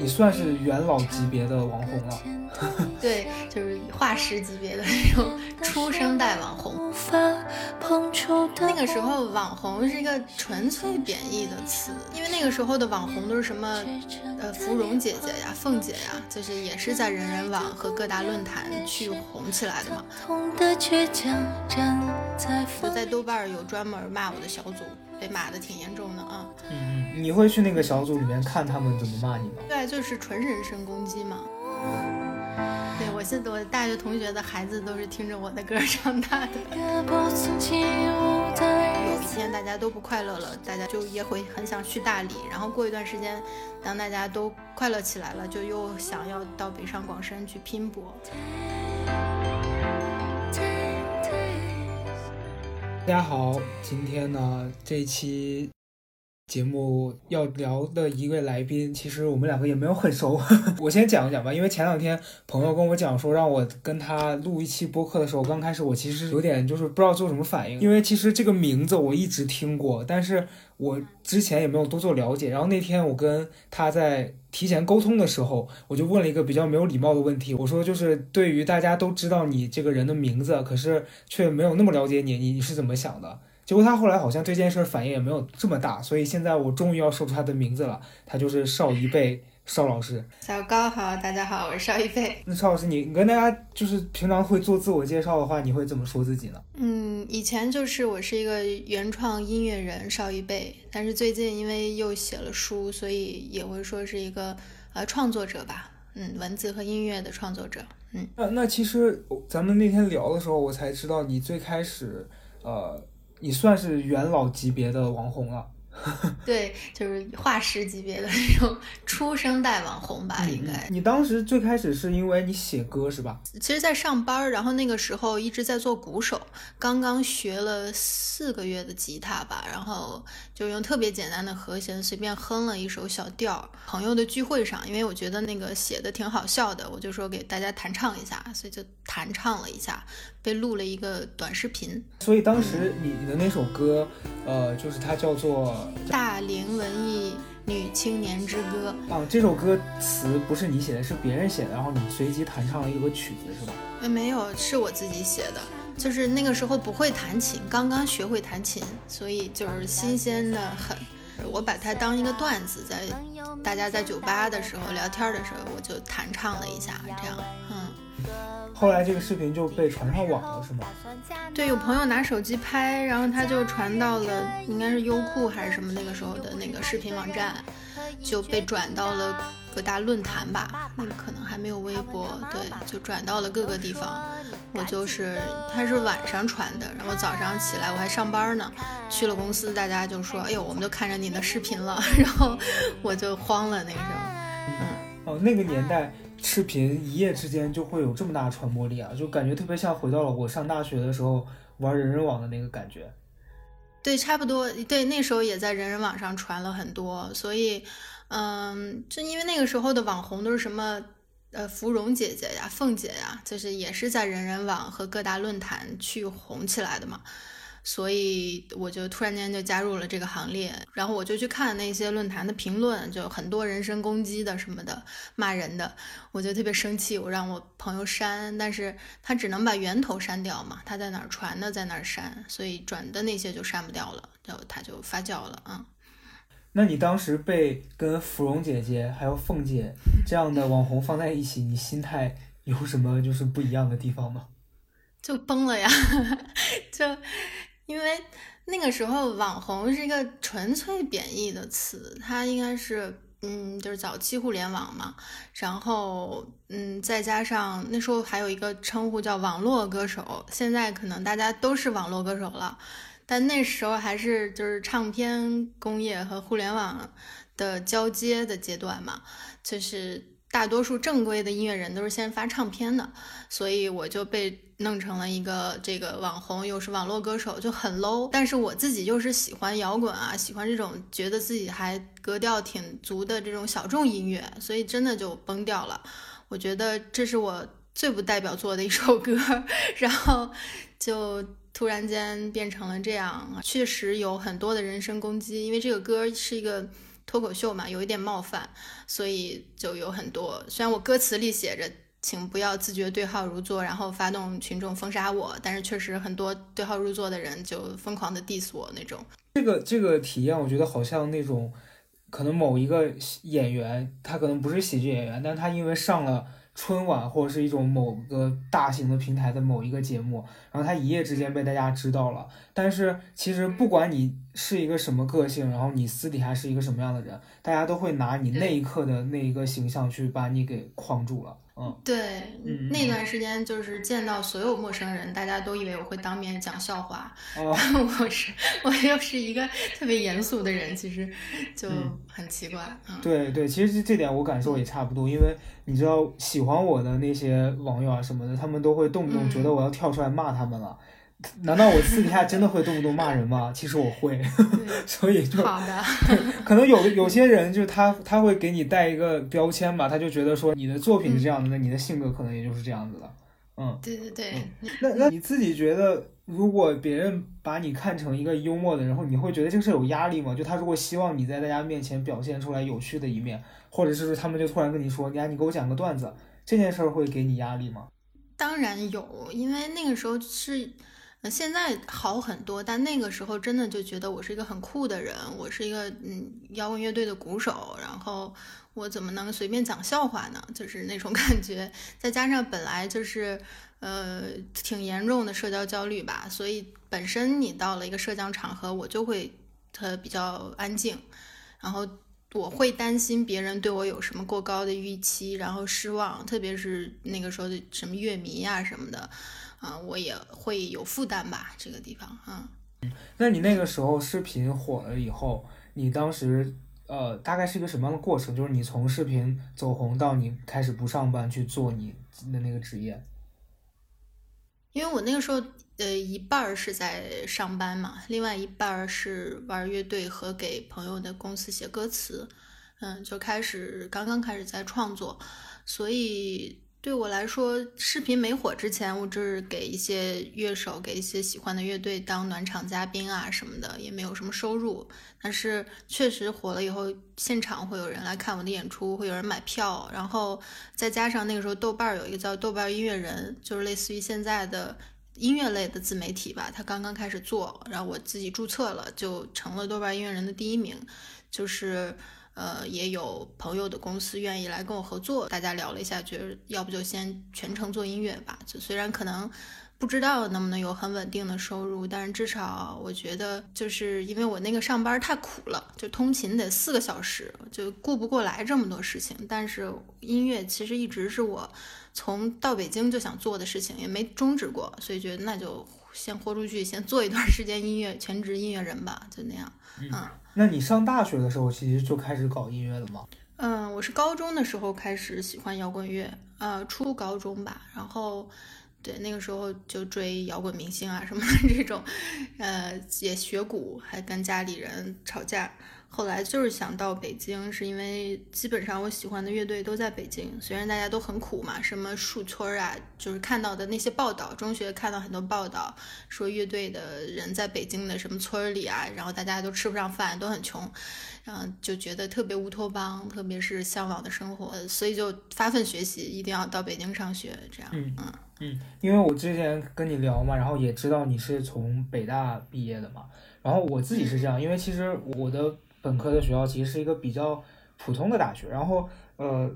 你算是元老级别的网红了。对，就是化石级别的那种出生代网红。那个时候，网红是一个纯粹贬义的词，因为那个时候的网红都是什么，呃，芙蓉姐姐呀、凤姐呀，就是也是在人人网和各大论坛去红起来的嘛。我在豆瓣有专门骂我的小组，被骂的挺严重的啊。嗯嗯，你会去那个小组里面看他们怎么骂你吗？对，就是纯人身攻击嘛。对我现在我大学同学的孩子都是听着我的歌长大的。有一天大家都不快乐了，大家就也会很想去大理，然后过一段时间，当大家都快乐起来了，就又想要到北上广深去拼搏。大家好，今天呢这一期。节目要聊的一位来宾，其实我们两个也没有很熟。我先讲一讲吧，因为前两天朋友跟我讲说让我跟他录一期播客的时候，刚开始我其实有点就是不知道做什么反应，因为其实这个名字我一直听过，但是我之前也没有多做了解。然后那天我跟他在提前沟通的时候，我就问了一个比较没有礼貌的问题，我说就是对于大家都知道你这个人的名字，可是却没有那么了解你，你你是怎么想的？结果他后来好像对这件事反应也没有这么大，所以现在我终于要说出他的名字了，他就是邵一贝邵老师。小高好，大家好，我是邵一贝。那邵老师，你你跟大家就是平常会做自我介绍的话，你会怎么说自己呢？嗯，以前就是我是一个原创音乐人邵一贝，但是最近因为又写了书，所以也会说是一个呃创作者吧，嗯，文字和音乐的创作者。嗯，那那其实咱们那天聊的时候，我才知道你最开始呃。你算是元老级别的网红了。对，就是画师级别的那种初生代网红吧，应该。你当时最开始是因为你写歌是吧？其实，在上班，然后那个时候一直在做鼓手，刚刚学了四个月的吉他吧，然后就用特别简单的和弦随便哼了一首小调。朋友的聚会上，因为我觉得那个写的挺好笑的，我就说给大家弹唱一下，所以就弹唱了一下，被录了一个短视频。所以当时你你的那首歌，呃，就是它叫做。大龄文艺女青年之歌啊，这首歌词不是你写的，是别人写的，然后你随机弹唱了一个曲子，是吧？呃，没有，是我自己写的，就是那个时候不会弹琴，刚刚学会弹琴，所以就是新鲜的很。我把它当一个段子，在大家在酒吧的时候聊天的时候，我就弹唱了一下，这样，嗯。后来这个视频就被传上网了，是吗？对，有朋友拿手机拍，然后他就传到了，应该是优酷还是什么那个时候的那个视频网站，就被转到了各大论坛吧。那个可能还没有微博，对，就转到了各个地方。我就是，他是晚上传的，然后早上起来我还上班呢，去了公司，大家就说，哎呦，我们都看着你的视频了，然后我就慌了那时候。嗯，哦，那个年代。视频一夜之间就会有这么大传播力啊，就感觉特别像回到了我上大学的时候玩人人网的那个感觉。对，差不多。对，那时候也在人人网上传了很多，所以，嗯，就因为那个时候的网红都是什么，呃，芙蓉姐姐呀、凤姐呀，就是也是在人人网和各大论坛去红起来的嘛。所以我就突然间就加入了这个行列，然后我就去看那些论坛的评论，就很多人身攻击的什么的，骂人的，我就特别生气，我让我朋友删，但是他只能把源头删掉嘛，他在哪儿传的在哪儿删，所以转的那些就删不掉了，就他就发酵了啊。那你当时被跟芙蓉姐姐还有凤姐这样的网红放在一起，你心态有什么就是不一样的地方吗？就崩了呀，就。因为那个时候网红是一个纯粹贬义的词，它应该是嗯，就是早期互联网嘛，然后嗯，再加上那时候还有一个称呼叫网络歌手，现在可能大家都是网络歌手了，但那时候还是就是唱片工业和互联网的交接的阶段嘛，就是大多数正规的音乐人都是先发唱片的，所以我就被。弄成了一个这个网红，又是网络歌手，就很 low。但是我自己又是喜欢摇滚啊，喜欢这种觉得自己还格调挺足的这种小众音乐，所以真的就崩掉了。我觉得这是我最不代表作的一首歌，然后就突然间变成了这样。确实有很多的人身攻击，因为这个歌是一个脱口秀嘛，有一点冒犯，所以就有很多。虽然我歌词里写着“请不要自觉对号入座，然后发动群众封杀我”，但是确实很多对号入座的人就疯狂的 diss 我那种。这个这个体验，我觉得好像那种可能某一个演员，他可能不是喜剧演员，但他因为上了。春晚或者是一种某个大型的平台的某一个节目，然后他一夜之间被大家知道了。但是其实不管你是一个什么个性，然后你私底下是一个什么样的人，大家都会拿你那一刻的那一个形象去把你给框住了。嗯，对，那段时间就是见到所有陌生人，大家都以为我会当面讲笑话，我是我又是一个特别严肃的人，其实就很奇怪。对对，其实这这点我感受也差不多，因为你知道喜欢我的那些网友啊什么的，他们都会动不动觉得我要跳出来骂他们了。难道我私底下真的会动不动骂人吗？其实我会，所以就好的 可能有有些人就是他他会给你带一个标签吧，他就觉得说你的作品是这样的，那你的性格可能也就是这样子的。嗯，对对对。那那你自己觉得，如果别人把你看成一个幽默的人，然后你会觉得这个事有压力吗？就他如果希望你在大家面前表现出来有趣的一面，或者是他们就突然跟你说，你你给我讲个段子，这件事儿会给你压力吗？当然有，因为那个时候是。现在好很多，但那个时候真的就觉得我是一个很酷的人，我是一个嗯摇滚乐队的鼓手，然后我怎么能随便讲笑话呢？就是那种 感觉，再加上本来就是呃挺严重的社交焦虑吧，所以本身你到了一个社交场合，我就会特比较安静，然后我会担心别人对我有什么过高的预期，然后失望，特别是那个时候的什么乐迷呀什么的。啊，我也会有负担吧，这个地方啊。嗯，那你那个时候视频火了以后，你当时呃，大概是一个什么样的过程？就是你从视频走红到你开始不上班去做你的那个职业。因为我那个时候呃，一半儿是在上班嘛，另外一半儿是玩乐队和给朋友的公司写歌词，嗯，就开始刚刚开始在创作，所以。对我来说，视频没火之前，我就是给一些乐手、给一些喜欢的乐队当暖场嘉宾啊什么的，也没有什么收入。但是确实火了以后，现场会有人来看我的演出，会有人买票，然后再加上那个时候豆瓣有一个叫豆瓣音乐人，就是类似于现在的音乐类的自媒体吧，他刚刚开始做，然后我自己注册了，就成了豆瓣音乐人的第一名，就是。呃，也有朋友的公司愿意来跟我合作，大家聊了一下，觉得要不就先全程做音乐吧。就虽然可能不知道能不能有很稳定的收入，但是至少我觉得，就是因为我那个上班太苦了，就通勤得四个小时，就顾不过来这么多事情。但是音乐其实一直是我从到北京就想做的事情，也没终止过，所以觉得那就先豁出去，先做一段时间音乐，全职音乐人吧，就那样，嗯。那你上大学的时候，其实就开始搞音乐了吗？嗯，我是高中的时候开始喜欢摇滚乐，呃，初高中吧。然后，对那个时候就追摇滚明星啊什么的这种，呃，也学鼓，还跟家里人吵架。后来就是想到北京，是因为基本上我喜欢的乐队都在北京。虽然大家都很苦嘛，什么树村啊，就是看到的那些报道，中学看到很多报道，说乐队的人在北京的什么村里啊，然后大家都吃不上饭，都很穷，然后就觉得特别乌托邦，特别是向往的生活，所以就发奋学习，一定要到北京上学。这样，嗯嗯，因为我之前跟你聊嘛，然后也知道你是从北大毕业的嘛，然后我自己是这样，因为其实我的。本科的学校其实是一个比较普通的大学，然后呃，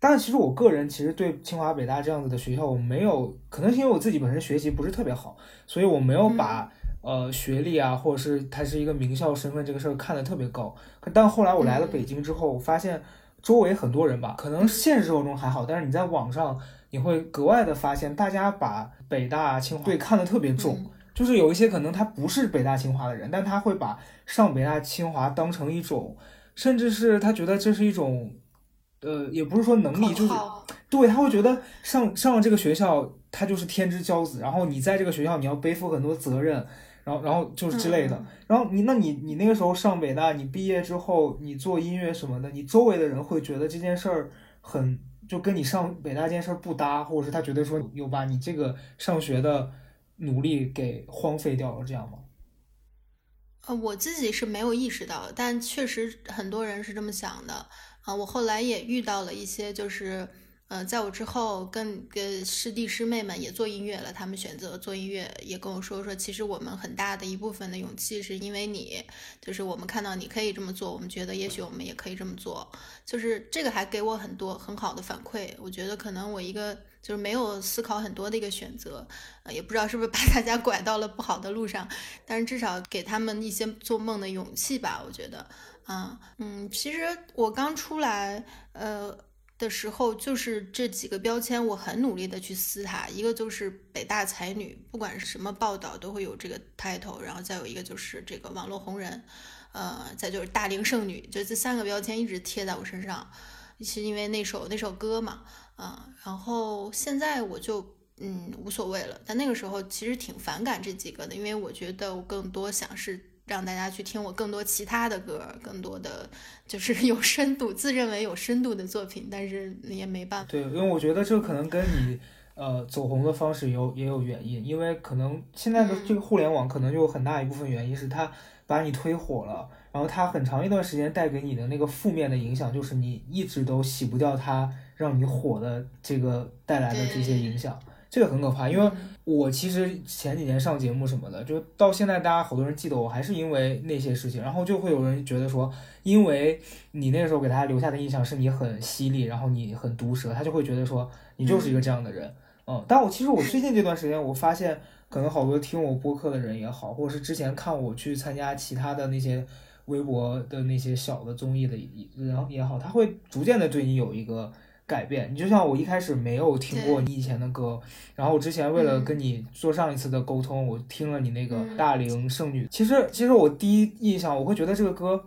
但其实我个人其实对清华北大这样子的学校我没有，可能是因为我自己本身学习不是特别好，所以我没有把呃学历啊或者是它是一个名校身份这个事儿看得特别高。但后来我来了北京之后，我发现周围很多人吧，可能现实生活中还好，但是你在网上你会格外的发现，大家把北大清华对看得特别重。就是有一些可能他不是北大清华的人，但他会把上北大清华当成一种，甚至是他觉得这是一种，呃，也不是说能力，就是对他会觉得上上了这个学校，他就是天之骄子，然后你在这个学校你要背负很多责任，然后然后就是之类的，然后你那你你那个时候上北大，你毕业之后你做音乐什么的，你周围的人会觉得这件事儿很就跟你上北大这件事儿不搭，或者是他觉得说有把你这个上学的。努力给荒废掉了，这样吗？呃，我自己是没有意识到，但确实很多人是这么想的啊。我后来也遇到了一些，就是。呃，在我之后，跟跟师弟师妹们也做音乐了，他们选择做音乐，也跟我说说，其实我们很大的一部分的勇气是因为你，就是我们看到你可以这么做，我们觉得也许我们也可以这么做，就是这个还给我很多很好的反馈。我觉得可能我一个就是没有思考很多的一个选择，呃，也不知道是不是把大家拐到了不好的路上，但是至少给他们一些做梦的勇气吧。我觉得，啊，嗯，其实我刚出来，呃。的时候，就是这几个标签，我很努力的去撕它。一个就是北大才女，不管是什么报道都会有这个 title，然后再有一个就是这个网络红人，呃，再就是大龄剩女，就这三个标签一直贴在我身上，是因为那首那首歌嘛，啊，然后现在我就嗯无所谓了，但那个时候其实挺反感这几个的，因为我觉得我更多想是。让大家去听我更多其他的歌，更多的就是 有深度、自认为有深度的作品，但是也没办法。对，因为我觉得这可能跟你呃走红的方式有也有原因，因为可能现在的这个互联网可能有很大一部分原因是它把你推火了，然后它很长一段时间带给你的那个负面的影响，就是你一直都洗不掉它让你火的这个带来的这些影响。这个很可怕，因为我其实前几年上节目什么的，就到现在大家好多人记得我，还是因为那些事情，然后就会有人觉得说，因为你那个时候给大家留下的印象是你很犀利，然后你很毒舌，他就会觉得说你就是一个这样的人，嗯。但我其实我最近这段时间，我发现可能好多听我播客的人也好，或者是之前看我去参加其他的那些微博的那些小的综艺的人也好，他会逐渐的对你有一个。改变你就像我一开始没有听过你以前的歌，然后我之前为了跟你做上一次的沟通，我听了你那个大龄剩女。其实其实我第一印象我会觉得这个歌，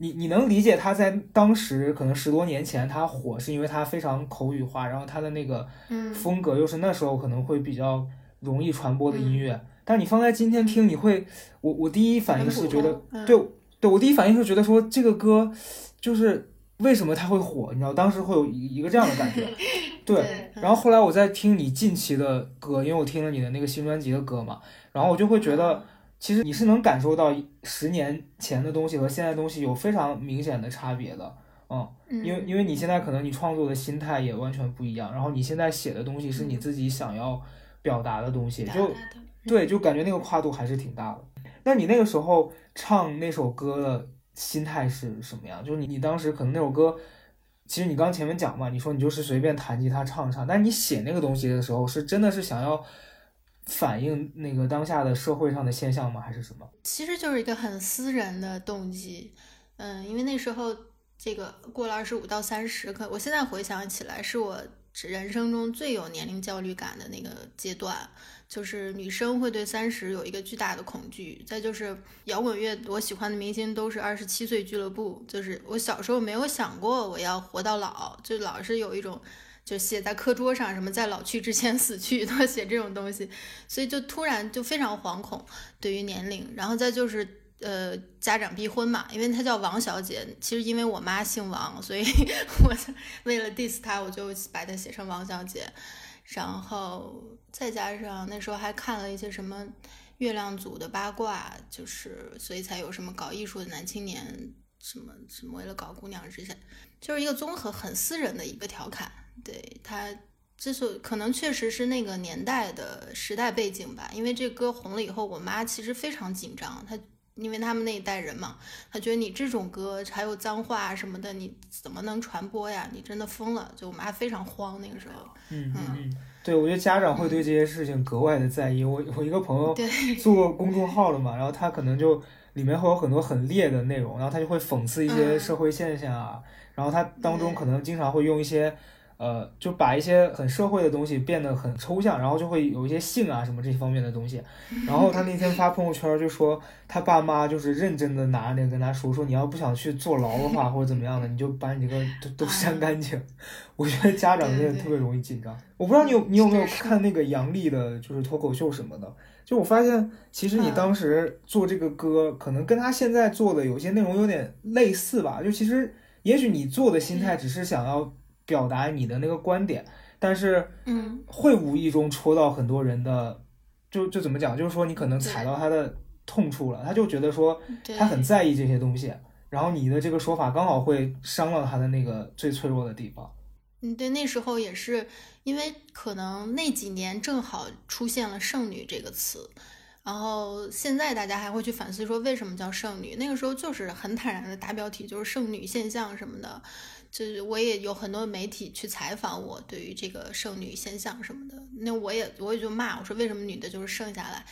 你你能理解他在当时可能十多年前他火是因为他非常口语化，然后他的那个风格又是那时候可能会比较容易传播的音乐。但是你放在今天听，你会我我第一反应是觉得，对对我第一反应是觉得说这个歌就是。为什么他会火？你知道，当时会有一一个这样的感觉，对。然后后来我在听你近期的歌，因为我听了你的那个新专辑的歌嘛，然后我就会觉得，其实你是能感受到十年前的东西和现在东西有非常明显的差别的，嗯。因为因为你现在可能你创作的心态也完全不一样，然后你现在写的东西是你自己想要表达的东西，就对，就感觉那个跨度还是挺大的。那你那个时候唱那首歌的。心态是什么样？就是你，你当时可能那首歌，其实你刚前面讲嘛，你说你就是随便弹吉他唱唱，但你写那个东西的时候，是真的是想要反映那个当下的社会上的现象吗？还是什么？其实就是一个很私人的动机，嗯，因为那时候这个过了二十五到三十，可我现在回想起来，是我人生中最有年龄焦虑感的那个阶段。就是女生会对三十有一个巨大的恐惧，再就是摇滚乐，我喜欢的明星都是二十七岁俱乐部。就是我小时候没有想过我要活到老，就老是有一种，就写在课桌上什么在老去之前死去，都写这种东西，所以就突然就非常惶恐对于年龄。然后再就是呃家长逼婚嘛，因为她叫王小姐，其实因为我妈姓王，所以 我为了 diss 她，我就把她写成王小姐。然后再加上那时候还看了一些什么月亮组的八卦，就是所以才有什么搞艺术的男青年，什么什么为了搞姑娘这些，就是一个综合很私人的一个调侃。对他，之所可能确实是那个年代的时代背景吧，因为这歌红了以后，我妈其实非常紧张，她。因为他们那一代人嘛，她觉得你这种歌还有脏话什么的，你怎么能传播呀？你真的疯了！就我妈非常慌那个时候。嗯嗯，对，我觉得家长会对这些事情格外的在意。我我一个朋友做公众号了嘛，然后他可能就里面会有很多很烈的内容，然后他就会讽刺一些社会现象啊，然后他当中可能经常会用一些。呃，就把一些很社会的东西变得很抽象，然后就会有一些性啊什么这方面的东西。然后他那天发朋友圈就说，他爸妈就是认真的拿那个跟他说，说你要不想去坐牢的话或者怎么样的，你就把你这个都都删干净。我觉得家长真的特别容易紧张。我不知道你有你有没有看那个杨笠的，就是脱口秀什么的。就我发现，其实你当时做这个歌，可能跟他现在做的有些内容有点类似吧。就其实，也许你做的心态只是想要。表达你的那个观点，但是，嗯，会无意中戳到很多人的，就就怎么讲？就是说你可能踩到他的痛处了，他就觉得说他很在意这些东西，然后你的这个说法刚好会伤到他的那个最脆弱的地方。嗯，对，那时候也是因为可能那几年正好出现了“剩女”这个词，然后现在大家还会去反思说为什么叫剩女。那个时候就是很坦然的大标题，就是剩女现象什么的。就是我也有很多媒体去采访我，对于这个剩女现象什么的，那我也我也就骂我说为什么女的就是剩下来，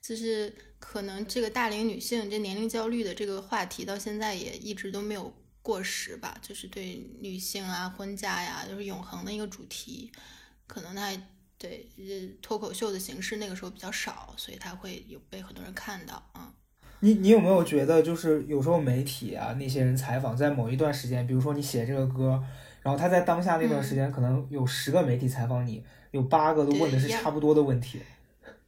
就是可能这个大龄女性这年龄焦虑的这个话题到现在也一直都没有过时吧，就是对女性啊婚嫁呀，就是永恒的一个主题，可能它对呃脱口秀的形式那个时候比较少，所以它会有被很多人看到啊。你你有没有觉得，就是有时候媒体啊那些人采访，在某一段时间，比如说你写这个歌，然后他在当下那段时间，可能有十个媒体采访你，有八个都问的是差不多的问题。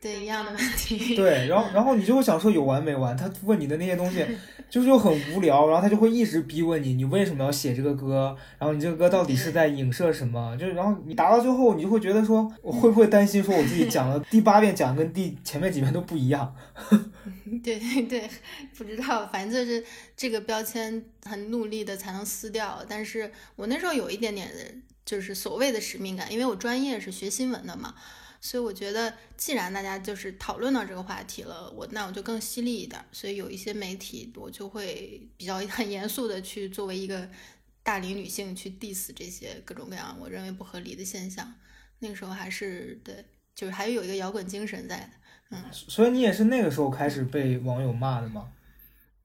对一样的问题，对，然后然后你就会想说有完没完？他问你的那些东西，就是又很无聊，然后他就会一直逼问你，你为什么要写这个歌？然后你这个歌到底是在影射什么？就然后你答到最后，你就会觉得说，我会不会担心说我自己讲了第八遍讲跟第前面几遍都不一样？对对对，不知道，反正就是这个标签很努力的才能撕掉。但是我那时候有一点点的，就是所谓的使命感，因为我专业是学新闻的嘛，所以我觉得既然大家就是讨论到这个话题了，我那我就更犀利一点。所以有一些媒体，我就会比较 很严肃的去作为一个大龄女性去 diss 这些各种各样我认为不合理的现象。那个时候还是对，就是还是有一个摇滚精神在的。嗯所以你也是那个时候开始被网友骂的吗？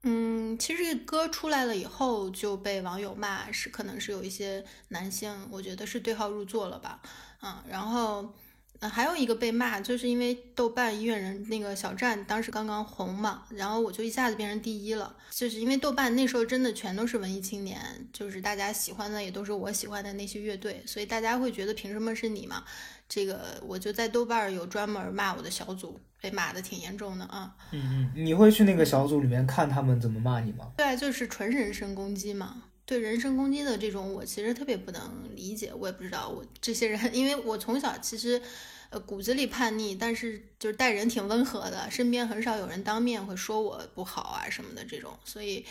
嗯，其实这个歌出来了以后就被网友骂，是可能是有一些男性，我觉得是对号入座了吧，嗯，然后。呃，还有一个被骂，就是因为豆瓣音乐人那个小站当时刚刚红嘛，然后我就一下子变成第一了。就是因为豆瓣那时候真的全都是文艺青年，就是大家喜欢的也都是我喜欢的那些乐队，所以大家会觉得凭什么是你嘛？这个我就在豆瓣有专门骂我的小组，被骂的挺严重的啊。嗯嗯，你会去那个小组里面看他们怎么骂你吗？对，就是纯人身攻击嘛。对人身攻击的这种，我其实特别不能理解。我也不知道我这些人，因为我从小其实，呃，骨子里叛逆，但是就是待人挺温和的，身边很少有人当面会说我不好啊什么的这种。所以，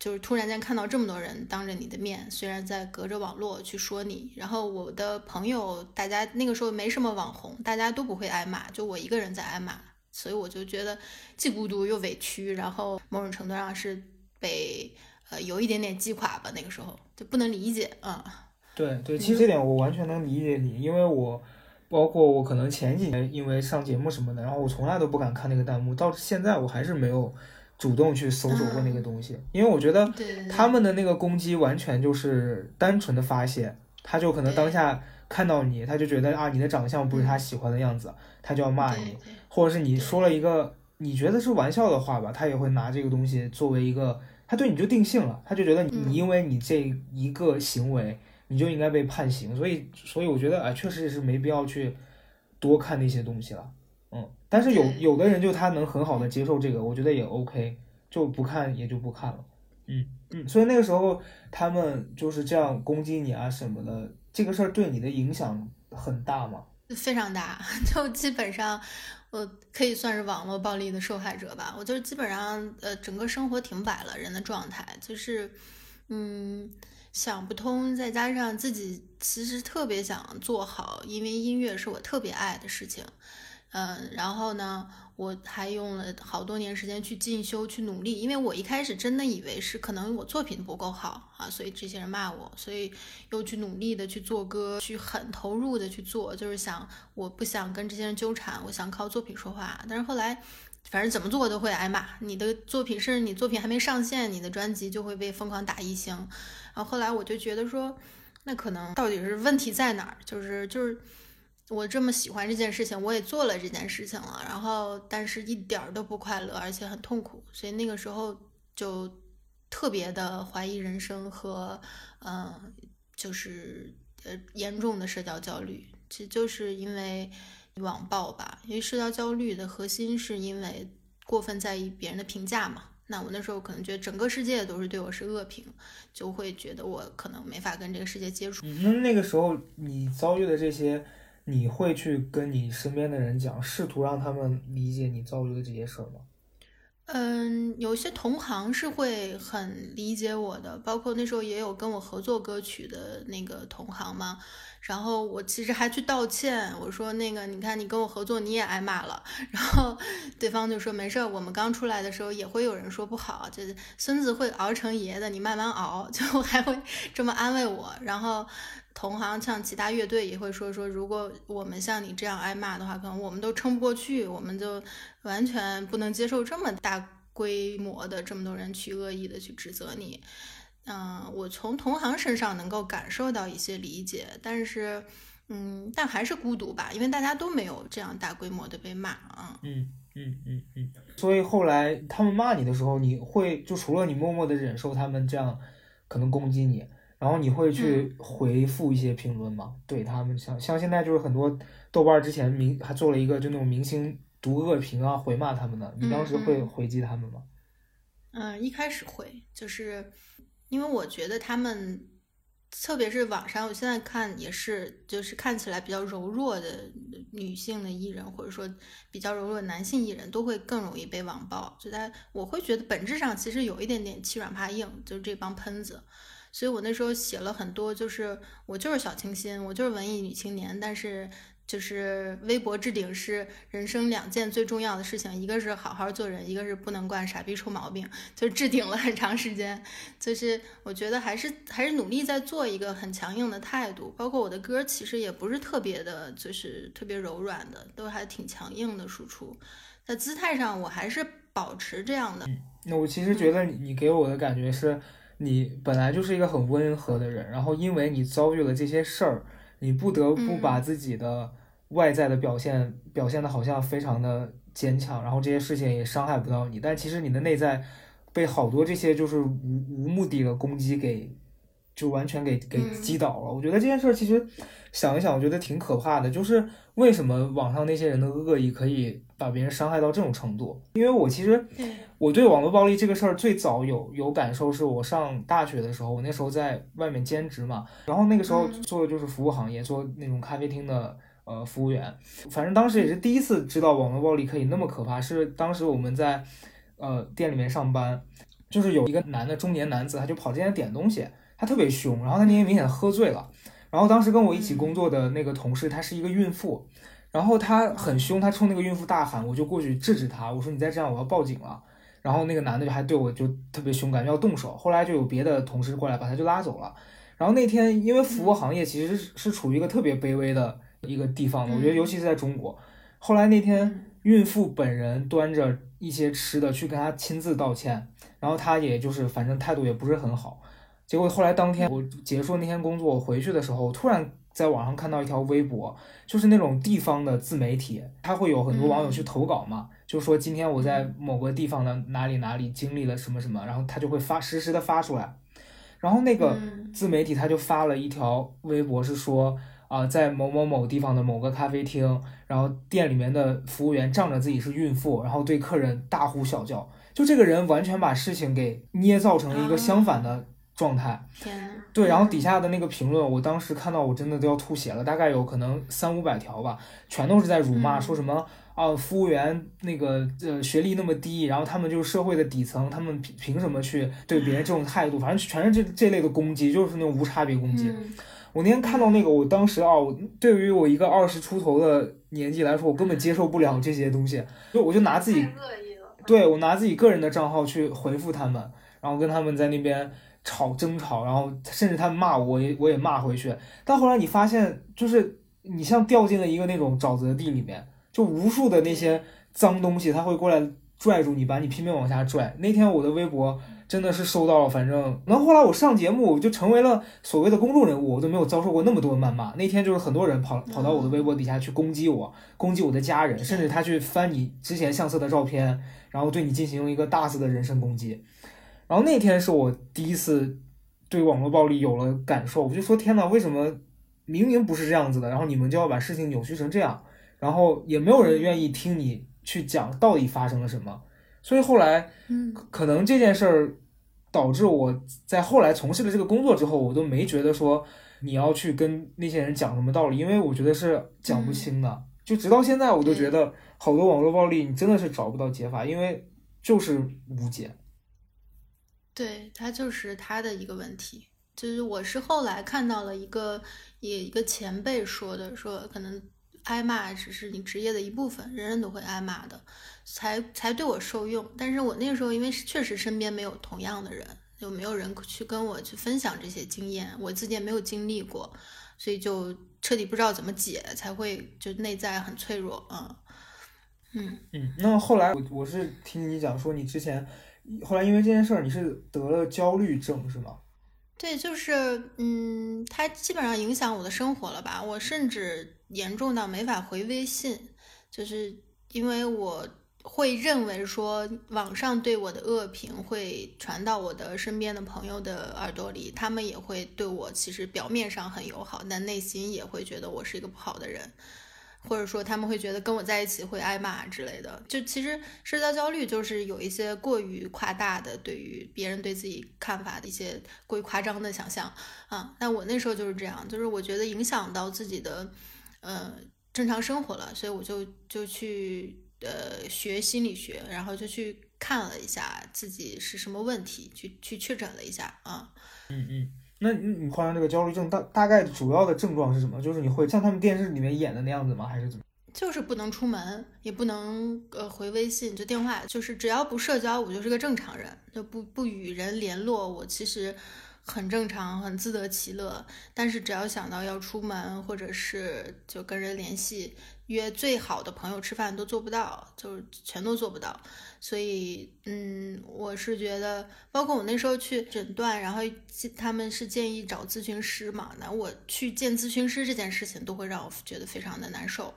就是突然间看到这么多人当着你的面，虽然在隔着网络去说你，然后我的朋友，大家那个时候没什么网红，大家都不会挨骂，就我一个人在挨骂，所以我就觉得既孤独又委屈，然后某种程度上是被。呃，有一点点击垮吧，那个时候就不能理解啊。对对，其实这点我完全能理解你，因为我包括我可能前几年因为上节目什么的，然后我从来都不敢看那个弹幕，到现在我还是没有主动去搜索过那个东西，因为我觉得他们的那个攻击完全就是单纯的发泄，他就可能当下看到你，他就觉得啊你的长相不是他喜欢的样子，他就要骂你，或者是你说了一个你觉得是玩笑的话吧，他也会拿这个东西作为一个。他对你就定性了，他就觉得你因为你这一个行为，你就应该被判刑，所以所以我觉得啊，确实是没必要去多看那些东西了，嗯，但是有有的人就他能很好的接受这个，我觉得也 OK，就不看也就不看了，嗯嗯，所以那个时候他们就是这样攻击你啊什么的，这个事儿对你的影响很大吗？非常大，就基本上。我可以算是网络暴力的受害者吧，我就是基本上呃整个生活停摆了，人的状态就是，嗯，想不通，再加上自己其实特别想做好，因为音乐是我特别爱的事情，嗯，然后呢。我还用了好多年时间去进修、去努力，因为我一开始真的以为是可能我作品不够好啊，所以这些人骂我，所以又去努力的去做歌，去很投入的去做，就是想我不想跟这些人纠缠，我想靠作品说话。但是后来，反正怎么做都会挨骂。你的作品甚至你作品还没上线，你的专辑就会被疯狂打一星。然后后来我就觉得说，那可能到底是问题在哪儿？就是就是。我这么喜欢这件事情，我也做了这件事情了，然后但是一点儿都不快乐，而且很痛苦，所以那个时候就特别的怀疑人生和，嗯，就是呃严重的社交焦虑，其实就是因为网暴吧，因为社交焦虑的核心是因为过分在意别人的评价嘛。那我那时候可能觉得整个世界都是对我是恶评，就会觉得我可能没法跟这个世界接触。那那个时候你遭遇的这些。你会去跟你身边的人讲，试图让他们理解你遭遇的这些事儿吗？嗯，有些同行是会很理解我的，包括那时候也有跟我合作歌曲的那个同行嘛。然后我其实还去道歉，我说那个你看你跟我合作你也挨骂了，然后对方就说没事儿，我们刚出来的时候也会有人说不好，就是孙子会熬成爷的，你慢慢熬，就还会这么安慰我。然后同行像其他乐队也会说说，如果我们像你这样挨骂的话，可能我们都撑不过去，我们就完全不能接受这么大规模的这么多人去恶意的去指责你。嗯，我从同行身上能够感受到一些理解，但是，嗯，但还是孤独吧，因为大家都没有这样大规模的被骂啊。嗯嗯嗯嗯。所以后来他们骂你的时候，你会就除了你默默的忍受他们这样可能攻击你，然后你会去回复一些评论吗？对他们像像现在就是很多豆瓣之前明还做了一个就那种明星读恶评啊，回骂他们的，你当时会回击他们吗？嗯，一开始会，就是。因为我觉得他们，特别是网上，我现在看也是，就是看起来比较柔弱的女性的艺人，或者说比较柔弱的男性艺人，都会更容易被网暴。就在我会觉得本质上其实有一点点欺软怕硬，就是这帮喷子。所以我那时候写了很多，就是我就是小清新，我就是文艺女青年，但是。就是微博置顶是人生两件最重要的事情，一个是好好做人，一个是不能惯傻逼臭毛病。就置顶了很长时间，就是我觉得还是还是努力在做一个很强硬的态度。包括我的歌其实也不是特别的，就是特别柔软的，都还挺强硬的输出。在姿态上，我还是保持这样的。那我其实觉得你给我的感觉是，你本来就是一个很温和的人，然后因为你遭遇了这些事儿。你不得不把自己的外在的表现表现的好像非常的坚强，然后这些事情也伤害不到你，但其实你的内在被好多这些就是无无目的的攻击给就完全给给击倒了。我觉得这件事儿其实想一想，我觉得挺可怕的，就是为什么网上那些人的恶意可以把别人伤害到这种程度？因为我其实我对网络暴力这个事儿最早有有感受，是我上大学的时候，我那时候在外面兼职嘛，然后那个时候做的就是服务行业，做那种咖啡厅的呃服务员。反正当时也是第一次知道网络暴力可以那么可怕，是当时我们在呃店里面上班，就是有一个男的中年男子，他就跑进来点东西，他特别凶，然后他那天明显喝醉了，然后当时跟我一起工作的那个同事，她是一个孕妇，然后他很凶，他冲那个孕妇大喊，我就过去制止他，我说你再这样我要报警了。然后那个男的就还对我就特别凶，感觉要动手。后来就有别的同事过来把他就拉走了。然后那天因为服务行业其实是处于一个特别卑微的一个地方的，我觉得尤其是在中国。后来那天孕妇本人端着一些吃的去跟他亲自道歉，然后他也就是反正态度也不是很好。结果后来当天我结束那天工作我回去的时候，突然在网上看到一条微博，就是那种地方的自媒体，他会有很多网友去投稿嘛。就说今天我在某个地方的哪里哪里经历了什么什么，然后他就会发实时的发出来，然后那个自媒体他就发了一条微博，是说啊，在某某某地方的某个咖啡厅，然后店里面的服务员仗着自己是孕妇，然后对客人大呼小叫，就这个人完全把事情给捏造成了一个相反的状态。对，然后底下的那个评论，我当时看到我真的都要吐血了，大概有可能三五百条吧，全都是在辱骂，说什么。啊，服务员那个呃学历那么低，然后他们就是社会的底层，他们凭凭什么去对别人这种态度？反正全是这这类的攻击，就是那种无差别攻击。我那天看到那个，我当时啊，我对于我一个二十出头的年纪来说，我根本接受不了这些东西，就我就拿自己，对我拿自己个人的账号去回复他们，然后跟他们在那边吵争吵，然后甚至他骂我，我也我也骂回去。但后来你发现，就是你像掉进了一个那种沼泽地里面。就无数的那些脏东西，他会过来拽住你，把你拼命往下拽。那天我的微博真的是收到了，反正，然后后来我上节目，我就成为了所谓的公众人物，我都没有遭受过那么多谩骂。那天就是很多人跑跑到我的微博底下去攻击我，攻击我的家人，甚至他去翻你之前相册的照片，然后对你进行一个大肆的人身攻击。然后那天是我第一次对网络暴力有了感受，我就说天呐，为什么明明不是这样子的，然后你们就要把事情扭曲成这样？然后也没有人愿意听你去讲到底发生了什么，所以后来，嗯，可能这件事儿导致我在后来从事了这个工作之后，我都没觉得说你要去跟那些人讲什么道理，因为我觉得是讲不清的。就直到现在，我都觉得好多网络暴力你真的是找不到解法，因为就是无解。对他就是他的一个问题，就是我是后来看到了一个也一个前辈说的，说可能挨骂只是你职业的一部分，人人都会挨骂的，才才对我受用。但是我那个时候因为确实身边没有同样的人，就没有人去跟我去分享这些经验，我自己也没有经历过，所以就彻底不知道怎么解，才会就内在很脆弱啊。嗯嗯，那后来我我是听你讲说你之前。后来因为这件事儿，你是得了焦虑症是吗？对，就是嗯，它基本上影响我的生活了吧。我甚至严重到没法回微信，就是因为我会认为说网上对我的恶评会传到我的身边的朋友的耳朵里，他们也会对我其实表面上很友好，但内心也会觉得我是一个不好的人。或者说他们会觉得跟我在一起会挨骂之类的，就其实社交焦虑就是有一些过于夸大的对于别人对自己看法的一些过于夸张的想象啊。那我那时候就是这样，就是我觉得影响到自己的呃正常生活了，所以我就就去呃学心理学，然后就去看了一下自己是什么问题，去去确诊了一下啊。嗯嗯。那你患上这个焦虑症大大概主要的症状是什么？就是你会像他们电视里面演的那样子吗？还是怎么？就是不能出门，也不能呃回微信，就电话，就是只要不社交，我就是个正常人，就不不与人联络，我其实很正常，很自得其乐。但是只要想到要出门，或者是就跟人联系。约最好的朋友吃饭都做不到，就是全都做不到，所以，嗯，我是觉得，包括我那时候去诊断，然后他们是建议找咨询师嘛，那我去见咨询师这件事情都会让我觉得非常的难受。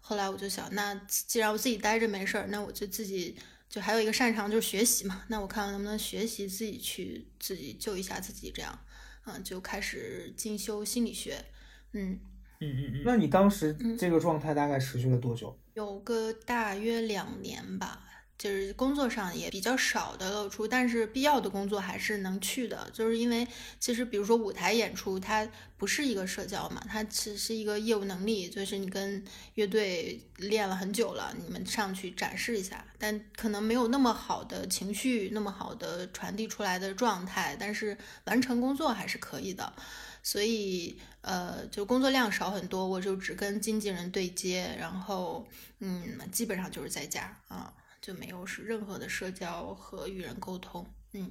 后来我就想，那既然我自己待着没事儿，那我就自己就还有一个擅长就是学习嘛，那我看看能不能学习自己去自己救一下自己，这样，嗯，就开始进修心理学，嗯。嗯嗯嗯，那你当时这个状态大概持续了多久？有个大约两年吧，就是工作上也比较少的露出，但是必要的工作还是能去的。就是因为其实比如说舞台演出，它不是一个社交嘛，它只是一个业务能力，就是你跟乐队练了很久了，你们上去展示一下，但可能没有那么好的情绪，那么好的传递出来的状态，但是完成工作还是可以的。所以，呃，就工作量少很多，我就只跟经纪人对接，然后，嗯，基本上就是在家啊，就没有是任何的社交和与人沟通。嗯，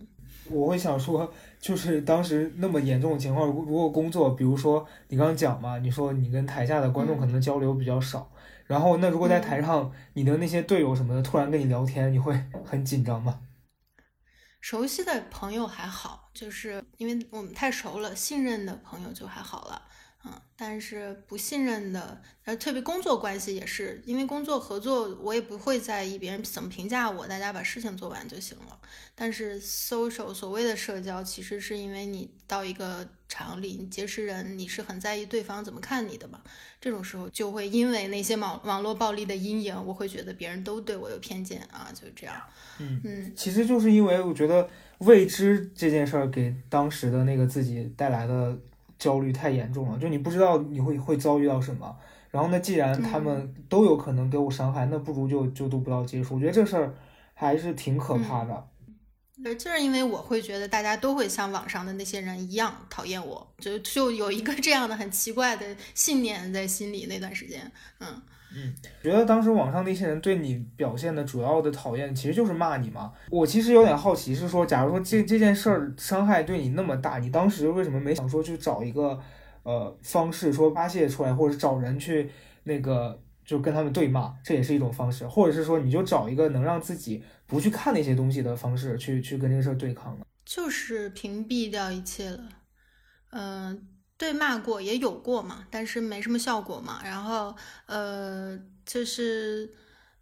我会想说，就是当时那么严重的情况，如果工作，比如说你刚刚讲嘛，你说你跟台下的观众可能交流比较少，然后那如果在台上，你的那些队友什么的突然跟你聊天，你会很紧张吗？熟悉的朋友还好，就是因为我们太熟了，信任的朋友就还好了，嗯，但是不信任的，呃，特别工作关系也是，因为工作合作，我也不会在意别人怎么评价我，大家把事情做完就行了。但是 social 所谓的社交，其实是因为你到一个场里，你结识人，你是很在意对方怎么看你的嘛。这种时候就会因为那些网网络暴力的阴影，我会觉得别人都对我有偏见啊，就这样。嗯嗯，其实就是因为我觉得未知这件事儿给当时的那个自己带来的焦虑太严重了，就你不知道你会会遭遇到什么。然后呢，既然他们都有可能给我伤害，那不如就就都不要接触。我觉得这事儿还是挺可怕的。对，就是因为我会觉得大家都会像网上的那些人一样讨厌我，就就有一个这样的很奇怪的信念在心里。那段时间，嗯嗯，觉得当时网上那些人对你表现的主要的讨厌，其实就是骂你嘛。我其实有点好奇，是说，假如说这这件事儿伤害对你那么大，你当时为什么没想说去找一个呃方式说发泄出来，或者找人去那个就跟他们对骂，这也是一种方式，或者是说你就找一个能让自己。不去看那些东西的方式，去去跟这个事儿对抗了，就是屏蔽掉一切了。嗯，对骂过也有过嘛，但是没什么效果嘛。然后呃，就是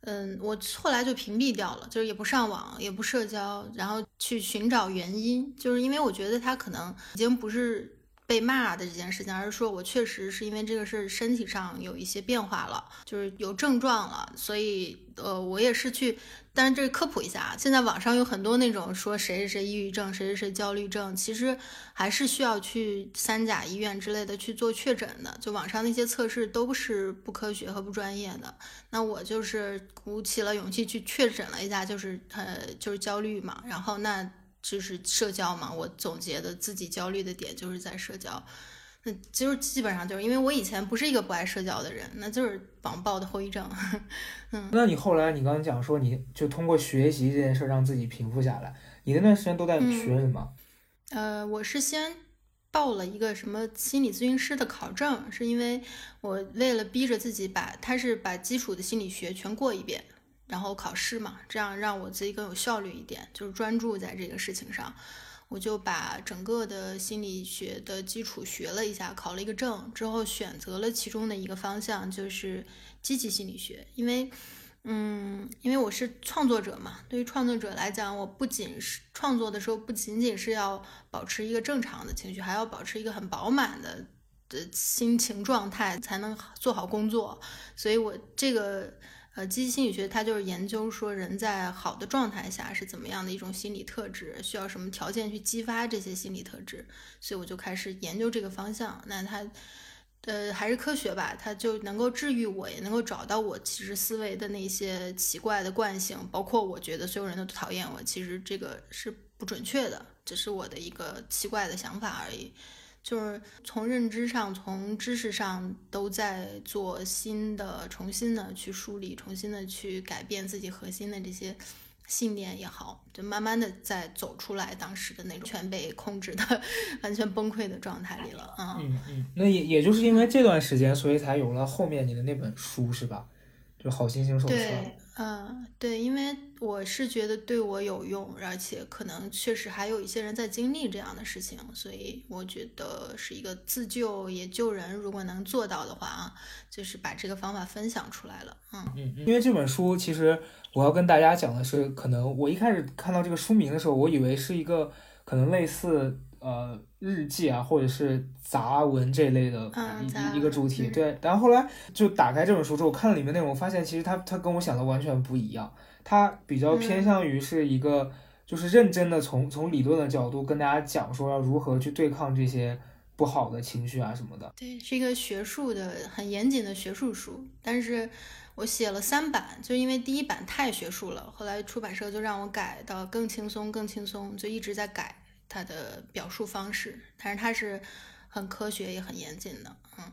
嗯，我后来就屏蔽掉了，就是也不上网，也不社交，然后去寻找原因，就是因为我觉得他可能已经不是被骂的这件事情，而是说我确实是因为这个事身体上有一些变化了，就是有症状了，所以呃，我也是去，但是这科普一下啊，现在网上有很多那种说谁谁谁抑郁症，谁谁谁焦虑症，其实还是需要去三甲医院之类的去做确诊的，就网上那些测试都是不科学和不专业的。那我就是鼓起了勇气去确诊了一下，就是呃就是焦虑嘛，然后那。就是社交嘛，我总结的自己焦虑的点就是在社交，那就是基本上就是因为我以前不是一个不爱社交的人，那就是网暴的后遗症。嗯，那你后来你刚刚讲说，你就通过学习这件事让自己平复下来，你那段时间都在学什么？呃，我是先报了一个什么心理咨询师的考证，是因为我为了逼着自己把，他是把基础的心理学全过一遍。然后考试嘛，这样让我自己更有效率一点，就是专注在这个事情上。我就把整个的心理学的基础学了一下，考了一个证之后，选择了其中的一个方向，就是积极心理学。因为，嗯，因为我是创作者嘛，对于创作者来讲，我不仅是创作的时候，不仅仅是要保持一个正常的情绪，还要保持一个很饱满的的心情状态，才能做好工作。所以我这个。呃，积极心理学它就是研究说人在好的状态下是怎么样的一种心理特质，需要什么条件去激发这些心理特质，所以我就开始研究这个方向。那它，呃，还是科学吧，它就能够治愈我，也能够找到我其实思维的那些奇怪的惯性，包括我觉得所有人都讨厌我，其实这个是不准确的，只是我的一个奇怪的想法而已。就是从认知上、从知识上都在做新的、重新的去梳理、重新的去改变自己核心的这些信念也好，就慢慢的在走出来当时的那种全被控制的、完全崩溃的状态里了。嗯嗯，那也也就是因为这段时间，所以才有了后面你的那本书，是吧？就好心情手册。对，嗯，对，因为我是觉得对我有用，而且可能确实还有一些人在经历这样的事情，所以我觉得是一个自救也救人。如果能做到的话啊，就是把这个方法分享出来了。嗯嗯，因为这本书其实我要跟大家讲的是，可能我一开始看到这个书名的时候，我以为是一个可能类似。呃，日记啊，或者是杂文这类的一一个主题，对。然后后来就打开这本书之后，看了里面内容，发现其实它它跟我想的完全不一样。它比较偏向于是一个，就是认真的从从理论的角度跟大家讲说要如何去对抗这些不好的情绪啊什么的。对，是一个学术的很严谨的学术书。但是我写了三版，就因为第一版太学术了，后来出版社就让我改到更轻松，更轻松，就一直在改。它的表述方式，但是它是很科学也很严谨的，嗯。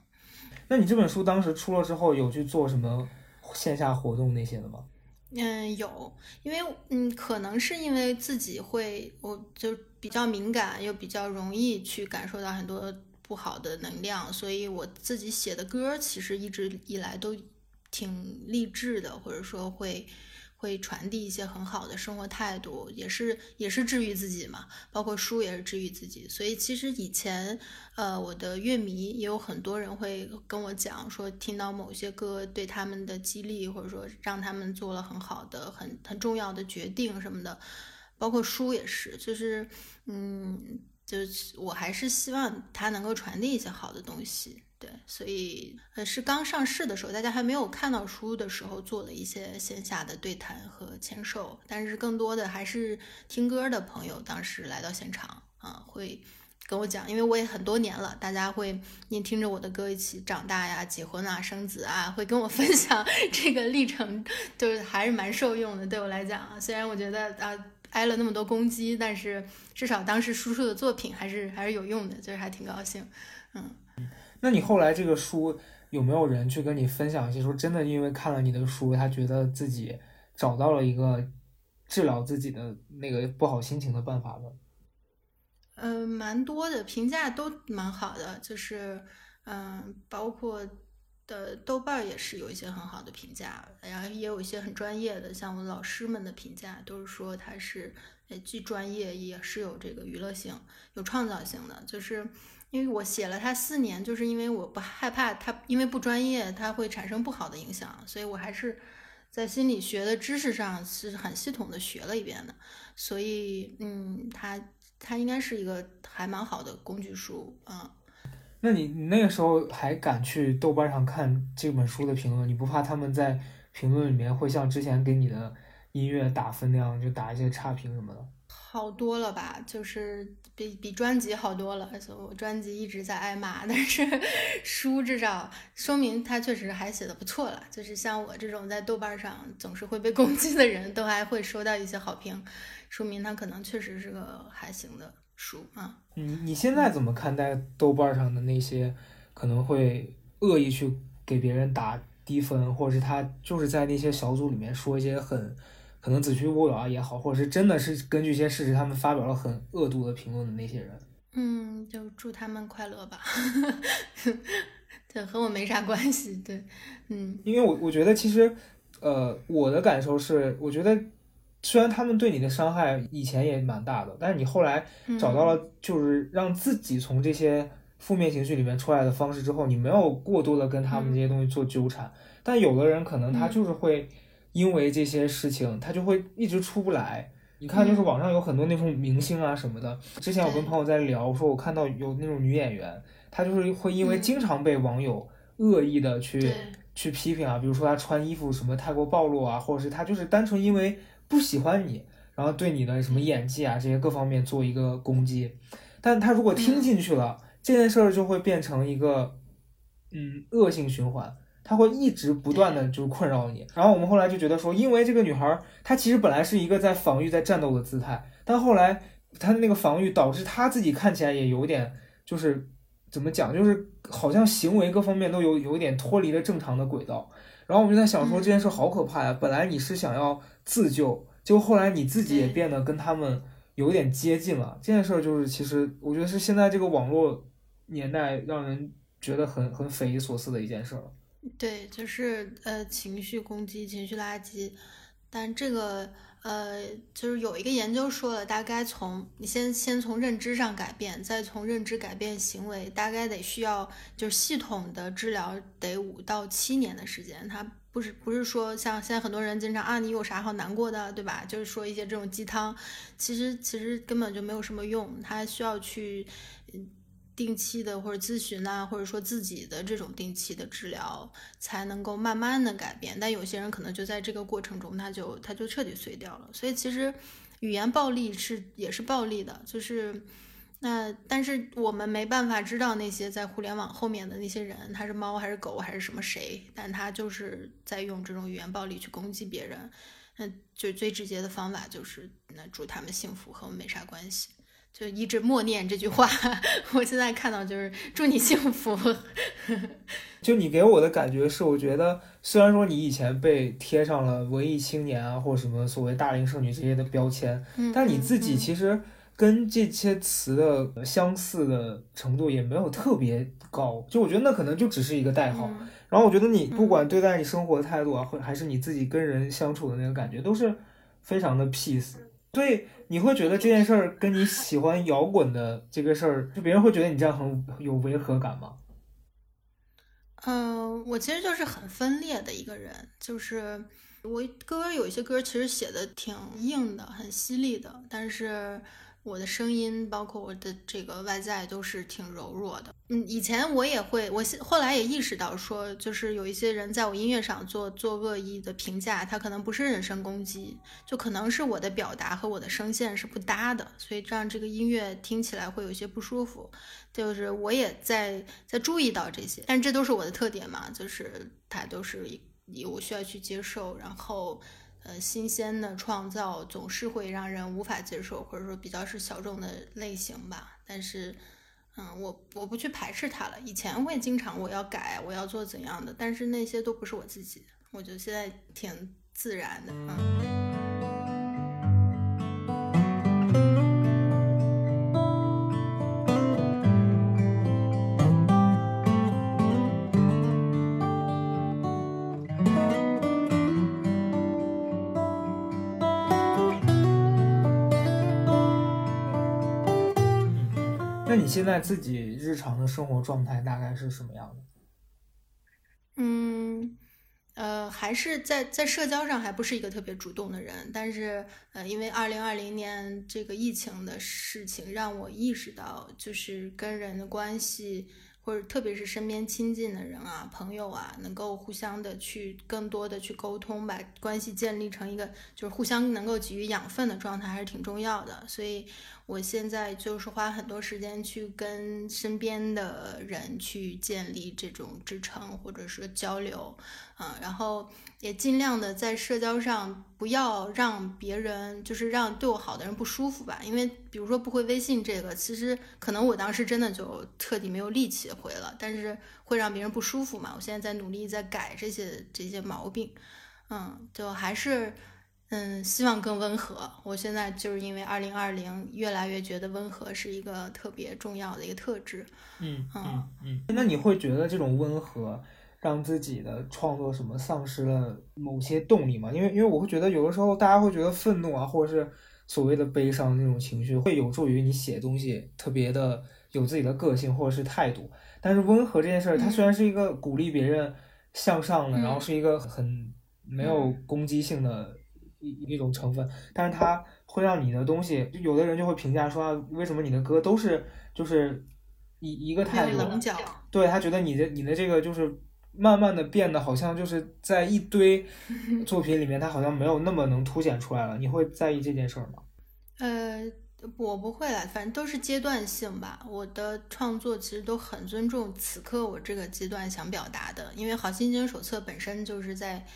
那你这本书当时出了之后，有去做什么线下活动那些的吗？嗯，有，因为嗯，可能是因为自己会，我就比较敏感，又比较容易去感受到很多不好的能量，所以我自己写的歌其实一直以来都挺励志的，或者说会。会传递一些很好的生活态度，也是也是治愈自己嘛。包括书也是治愈自己。所以其实以前，呃，我的乐迷也有很多人会跟我讲说，听到某些歌对他们的激励，或者说让他们做了很好的、很很重要的决定什么的。包括书也是，就是嗯，就是我还是希望它能够传递一些好的东西。对，所以呃是刚上市的时候，大家还没有看到书的时候，做了一些线下的对谈和签售，但是更多的还是听歌的朋友当时来到现场啊，会跟我讲，因为我也很多年了，大家会您听着我的歌一起长大呀、结婚啊、生子啊，会跟我 分享这个历程，就是还是蛮受用的。对我来讲啊，虽然我觉得啊挨了那么多攻击，但是至少当时叔叔的作品还是还是有用的，就是还挺高兴，嗯。那你后来这个书有没有人去跟你分享一些说真的，因为看了你的书，他觉得自己找到了一个治疗自己的那个不好心情的办法呢？嗯，蛮多的评价都蛮好的，就是嗯，包括的豆瓣也是有一些很好的评价，然后也有一些很专业的，像我老师们的评价都是说他是既专业也是有这个娱乐性、有创造性的，就是。因为我写了它四年，就是因为我不害怕它，因为不专业，它会产生不好的影响，所以我还是在心理学的知识上是很系统的学了一遍的。所以，嗯，它它应该是一个还蛮好的工具书啊。那你你那个时候还敢去豆瓣上看这本书的评论？你不怕他们在评论里面会像之前给你的音乐打分那样，就打一些差评什么的？好多了吧，就是比比专辑好多了。所以我专辑一直在挨骂，但是书至少说明他确实还写的不错了。就是像我这种在豆瓣上总是会被攻击的人，都还会收到一些好评，说明他可能确实是个还行的书啊。你你现在怎么看待豆瓣上的那些可能会恶意去给别人打低分，或者是他就是在那些小组里面说一些很可能子虚乌有啊也好，或者是真的是根据一些事实他们发表了很恶毒的评论的那些人？嗯，就祝他们快乐吧，对和我没啥关系。对，嗯，因为我我觉得其实呃我的感受是，我觉得。虽然他们对你的伤害以前也蛮大的，但是你后来找到了就是让自己从这些负面情绪里面出来的方式之后，你没有过多的跟他们这些东西做纠缠。但有的人可能他就是会因为这些事情，他就会一直出不来。你看，就是网上有很多那种明星啊什么的。之前我跟朋友在聊，说我看到有那种女演员，她就是会因为经常被网友恶意的去去批评啊，比如说她穿衣服什么太过暴露啊，或者是她就是单纯因为。不喜欢你，然后对你的什么演技啊这些各方面做一个攻击，但她如果听进去了，这件事儿就会变成一个嗯恶性循环，他会一直不断的就是困扰你。然后我们后来就觉得说，因为这个女孩她其实本来是一个在防御、在战斗的姿态，但后来她的那个防御导致她自己看起来也有点就是怎么讲，就是好像行为各方面都有有一点脱离了正常的轨道。然后我们就在想说，这件事好可怕呀！本来你是想要。自救，就后来你自己也变得跟他们有点接近了。这件事儿就是，其实我觉得是现在这个网络年代让人觉得很很匪夷所思的一件事儿。对，就是呃情绪攻击、情绪垃圾。但这个呃，就是有一个研究说了，大概从你先先从认知上改变，再从认知改变行为，大概得需要就是系统的治疗得五到七年的时间。它。不是不是说像现在很多人经常啊，你有啥好难过的，对吧？就是说一些这种鸡汤，其实其实根本就没有什么用。他需要去定期的或者咨询啊，或者说自己的这种定期的治疗，才能够慢慢的改变。但有些人可能就在这个过程中，他就他就彻底碎掉了。所以其实语言暴力是也是暴力的，就是。那但是我们没办法知道那些在互联网后面的那些人，他是猫还是狗还是什么谁，但他就是在用这种语言暴力去攻击别人。那就最直接的方法就是那祝他们幸福和我们没啥关系，就一直默念这句话。我现在看到就是祝你幸福。就你给我的感觉是，我觉得虽然说你以前被贴上了文艺青年啊或什么所谓大龄剩女这些的标签，但你自己其实。跟这些词的相似的程度也没有特别高，就我觉得那可能就只是一个代号。然后我觉得你不管对待你生活的态度啊，或还是你自己跟人相处的那个感觉，都是非常的 peace。所以你会觉得这件事儿跟你喜欢摇滚的这个事儿，就别人会觉得你这样很有违和感吗？嗯，我其实就是很分裂的一个人，就是我歌有一些歌其实写的挺硬的，很犀利的，但是。我的声音，包括我的这个外在，都是挺柔弱的。嗯，以前我也会，我后来也意识到，说就是有一些人在我音乐上做做恶意的评价，他可能不是人身攻击，就可能是我的表达和我的声线是不搭的，所以让这个音乐听起来会有些不舒服。就是我也在在注意到这些，但这都是我的特点嘛，就是它都是以我需要去接受，然后。呃，新鲜的创造总是会让人无法接受，或者说比较是小众的类型吧。但是，嗯，我我不去排斥它了。以前会经常我要改，我要做怎样的，但是那些都不是我自己。我觉得现在挺自然的，嗯。现在自己日常的生活状态大概是什么样的？嗯，呃，还是在在社交上还不是一个特别主动的人，但是呃，因为二零二零年这个疫情的事情，让我意识到，就是跟人的关系或者特别是身边亲近的人啊、朋友啊，能够互相的去更多的去沟通，把关系建立成一个就是互相能够给予养分的状态，还是挺重要的。所以我现在就是花很多时间去跟身边的人去建立这种支撑或者是交流，嗯，然后也尽量的在社交上不要让别人就是让对我好的人不舒服吧，因为比如说不回微信这个，其实可能我当时真的就彻底没有力气回了，但是会让别人不舒服嘛。我现在在努力在改这些这些毛病，嗯，就还是。嗯，希望更温和。我现在就是因为二零二零越来越觉得温和是一个特别重要的一个特质。嗯嗯嗯。那你会觉得这种温和让自己的创作什么丧失了某些动力嘛？因为因为我会觉得有的时候大家会觉得愤怒啊，或者是所谓的悲伤那种情绪会有助于你写东西特别的有自己的个性或者是态度。但是温和这件事儿，它虽然是一个鼓励别人向上的，然后是一个很没有攻击性的。一一种成分，但是它会让你的东西，有的人就会评价说，为什么你的歌都是就是一一个态度？对他觉得你的你的这个就是慢慢的变得好像就是在一堆 作品里面，它好像没有那么能凸显出来了。你会在意这件事儿吗？呃，我不会啦，反正都是阶段性吧。我的创作其实都很尊重此刻我这个阶段想表达的，因为《好心情手册》本身就是在。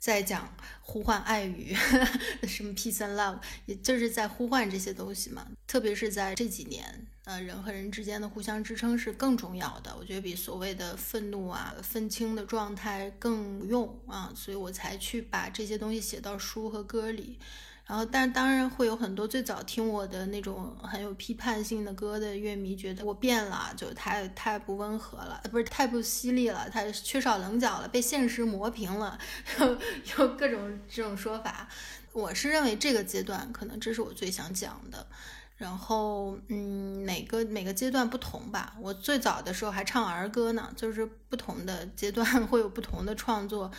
在讲呼唤爱语，什么 peace and love，也就是在呼唤这些东西嘛。特别是在这几年，呃，人和人之间的互相支撑是更重要的。我觉得比所谓的愤怒啊、愤青的状态更用啊，所以我才去把这些东西写到书和歌里。然后，但当然会有很多最早听我的那种很有批判性的歌的乐迷觉得我变了，就太太不温和了，不是太不犀利了，太缺少棱角了，被现实磨平了，有有各种这种说法。我是认为这个阶段可能这是我最想讲的。然后，嗯，每个每个阶段不同吧。我最早的时候还唱儿歌呢，就是不同的阶段 会有不同的创作。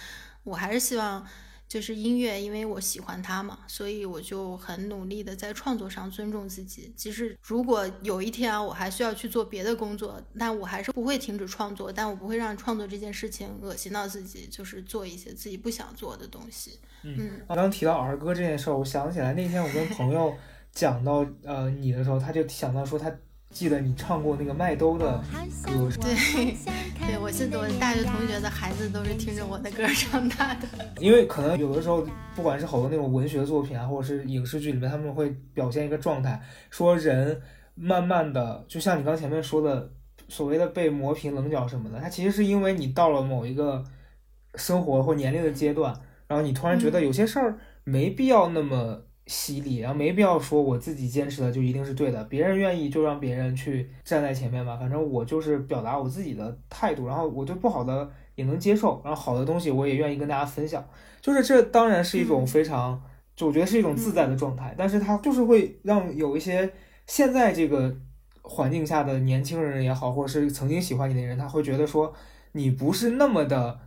我还是希望。就是音乐，因为我喜欢它嘛，所以我就很努力的在创作上尊重自己。即使如果有一天啊，我还需要去做别的工作，但我还是不会停止创作。但我不会让创作这件事情恶心到自己，就是做一些自己不想做的东西。嗯，刚刚提到儿歌这件事儿，我想起来那天我跟朋友讲到呃你的时候，他就想到说他。记得你唱过那个麦兜的歌，对，对我是我大学同学的孩子都是听着我的歌长大的。因为可能有的时候，不管是好多那种文学作品啊，或者是影视剧里面，他们会表现一个状态，说人慢慢的，就像你刚前面说的，所谓的被磨平棱角什么的，它其实是因为你到了某一个生活或年龄的阶段，然后你突然觉得有些事儿没必要那么。犀利，然后没必要说我自己坚持的就一定是对的，别人愿意就让别人去站在前面吧，反正我就是表达我自己的态度，然后我对不好的也能接受，然后好的东西我也愿意跟大家分享，就是这当然是一种非常，就我觉得是一种自在的状态，但是它就是会让有一些现在这个环境下的年轻人也好，或者是曾经喜欢你的人，他会觉得说你不是那么的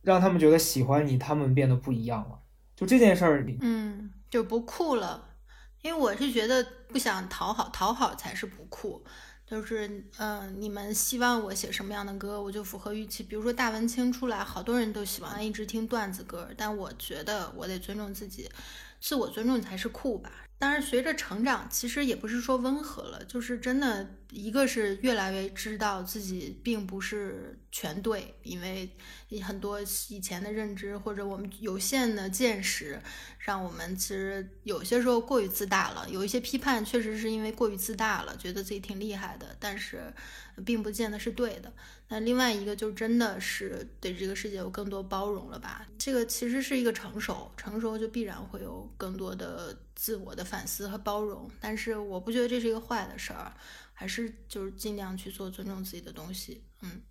让他们觉得喜欢你，他们变得不一样了，就这件事儿，嗯。就不酷了，因为我是觉得不想讨好，讨好才是不酷。就是，嗯，你们希望我写什么样的歌，我就符合预期。比如说大文青出来，好多人都喜欢一直听段子歌，但我觉得我得尊重自己，自我尊重才是酷吧。当然，随着成长，其实也不是说温和了，就是真的，一个是越来越知道自己并不是全对，因为很多以前的认知或者我们有限的见识，让我们其实有些时候过于自大了。有一些批判确实是因为过于自大了，觉得自己挺厉害的，但是并不见得是对的。那另外一个就真的是对这个世界有更多包容了吧？这个其实是一个成熟，成熟就必然会有更多的自我的反思和包容。但是我不觉得这是一个坏的事儿，还是就是尽量去做尊重自己的东西。嗯，